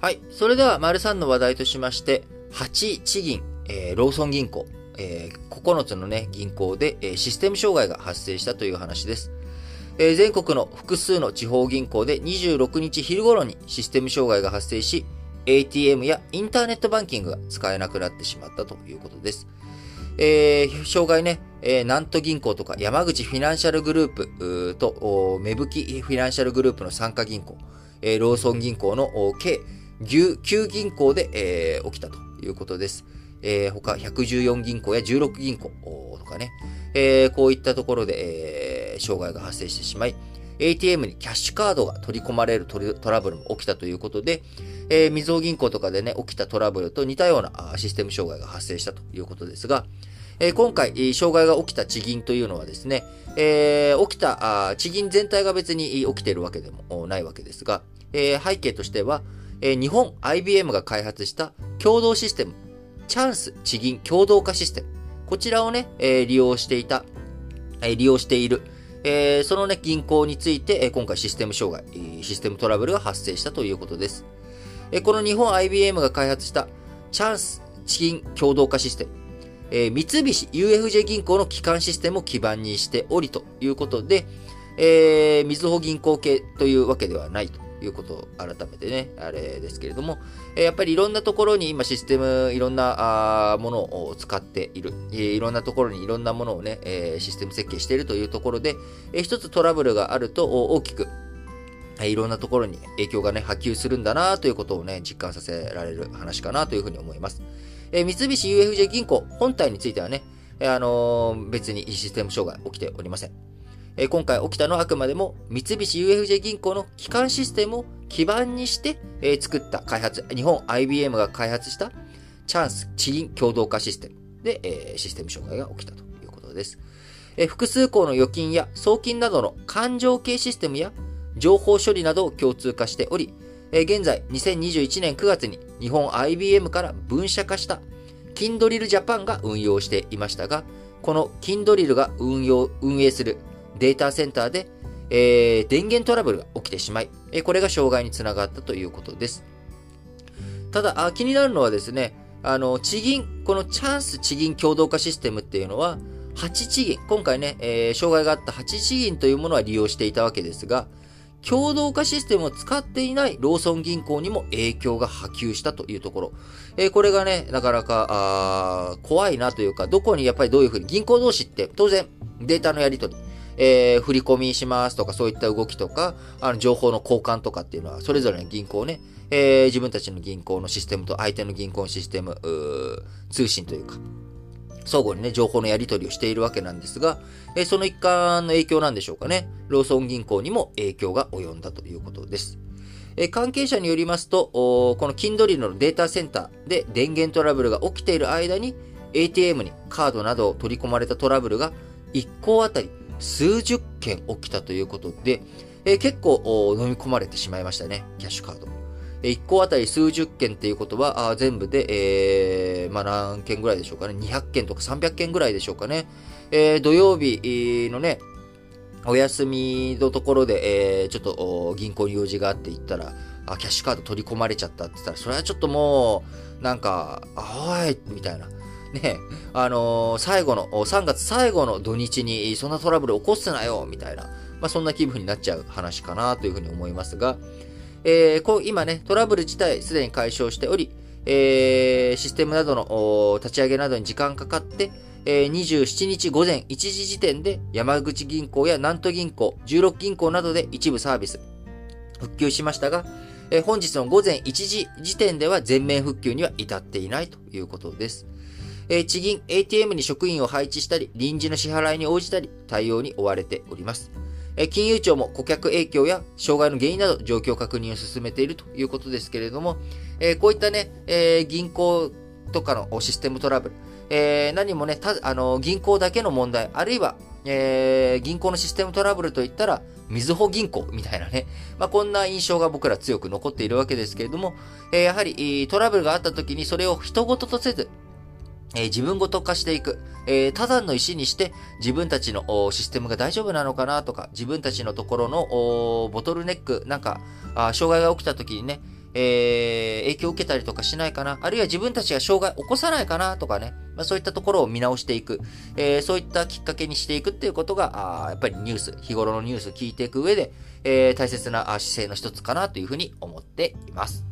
はい。それでは、丸3の話題としまして、8地銀、えー、ローソン銀行、えー、9つのね、銀行で、えー、システム障害が発生したという話です。えー、全国の複数の地方銀行で26日昼頃にシステム障害が発生し、ATM やインターネットバンキングが使えなくなってしまったということです。えー、障害ね、えー、南都銀行とか山口フィナンシャルグループと、芽吹きフィナンシャルグループの参加銀行、えー、ローソン銀行の計9銀行で、えー、起きたということです。えー、他114銀行や16銀行とかね、えー、こういったところで、えー、障害が発生してしまい、ATM にキャッシュカードが取り込まれるトラブルも起きたということで、えー、みずほ銀行とかでね、起きたトラブルと似たようなシステム障害が発生したということですが、えー、今回、障害が起きた地銀というのはですね、えー、起きた地銀全体が別に起きているわけでもないわけですが、えー、背景としては、えー、日本 IBM が開発した共同システム、チャンス地銀共同化システム、こちらをね、えー、利用していた、えー、利用している、えー、そのね、銀行について、え、今回システム障害、システムトラブルが発生したということです。え、この日本 IBM が開発したチャンス地銀共同化システム、え、三菱 UFJ 銀行の基幹システムを基盤にしておりということで、えー、みずほ銀行系というわけではないと。いうことを改めてね、あれですけれども、えやっぱりいろんなところに今システム、いろんなあものを使っている、いろんなところにいろんなものをね、えシステム設計しているというところで、え一つトラブルがあると大きく、いろんなところに影響がね、波及するんだなということをね、実感させられる話かなというふうに思います。え三菱 UFJ 銀行本体についてはね、あの、別にシステム障害起きておりません。え今回起きたのはあくまでも三菱 UFJ 銀行の基幹システムを基盤にして、え作った開発、日本 IBM が開発したチャンス地銀共同化システムで、えシステム障害が起きたということです。え複数項の預金や送金などの勘定系システムや情報処理などを共通化しており、え現在2021年9月に日本 IBM から分社化したキンドリルジャパンが運用していましたが、このキンドリルが運用、運営するデータセンターで、えー、電源トラブルが起きてしまい、えこれが障害につながったということです。ただ、あ気になるのはですね、あの、地銀、このチャンス地銀共同化システムっていうのは、8地銀、今回ね、えー、障害があった8地銀というものは利用していたわけですが、共同化システムを使っていないローソン銀行にも影響が波及したというところ。えー、これがね、なかなか、あ怖いなというか、どこにやっぱりどういうふうに、銀行同士って当然データのやり取り、えー、振り込みしますとか、そういった動きとか、あの、情報の交換とかっていうのは、それぞれの銀行ね、えー、自分たちの銀行のシステムと相手の銀行のシステム、通信というか、相互にね、情報のやり取りをしているわけなんですが、えー、その一環の影響なんでしょうかね。ローソン銀行にも影響が及んだということです。え、関係者によりますと、このキンドリルのデータセンターで電源トラブルが起きている間に、ATM にカードなどを取り込まれたトラブルが1個あたり数十件起きたということで、えー、結構飲み込まれてしまいましたね、キャッシュカード。えー、1個あたり数十件っていうことは、あ全部で、えー、まあ何件ぐらいでしょうかね。200件とか300件ぐらいでしょうかね。えー、土曜日のね、お休みのところで、えー、ちょっと銀行に用事があって行ったら、あ、キャッシュカード取り込まれちゃったって言ったら、それはちょっともう、なんか、あおいみたいな。ね、あのー、最後の、3月最後の土日にそんなトラブル起こすなよ、みたいな、まあ、そんな気分になっちゃう話かなというふうに思いますが、えー、こう今ね、トラブル自体すでに解消しており、えー、システムなどの立ち上げなどに時間かかって、えー、27日午前1時時点で山口銀行や南都銀行、16銀行などで一部サービス復旧しましたが、えー、本日の午前1時時点では全面復旧には至っていないということです。え地銀 ATM に職員を配置したり、臨時の支払いに応じたり、対応に追われております。え金融庁も顧客影響や障害の原因など状況確認を進めているということですけれども、えこういったね、え銀行とかのシステムトラブル、え何もね、たあの銀行だけの問題、あるいは、えー、銀行のシステムトラブルといったら、みずほ銀行みたいなね。まあ、こんな印象が僕ら強く残っているわけですけれども、えー、やはりトラブルがあった時にそれを人事とせず、えー、自分ごと化していく。えー、ただの石にして自分たちのシステムが大丈夫なのかなとか、自分たちのところのボトルネック、なんかあ、障害が起きた時にね、えー、影響を受けたりとかしないかな、あるいは自分たちが障害を起こさないかなとかね、まあ、そういったところを見直していく、えー、そういったきっかけにしていくっていうことが、あやっぱりニュース、日頃のニュースを聞いていく上で、えー、大切な姿勢の一つかなというふうに思っています。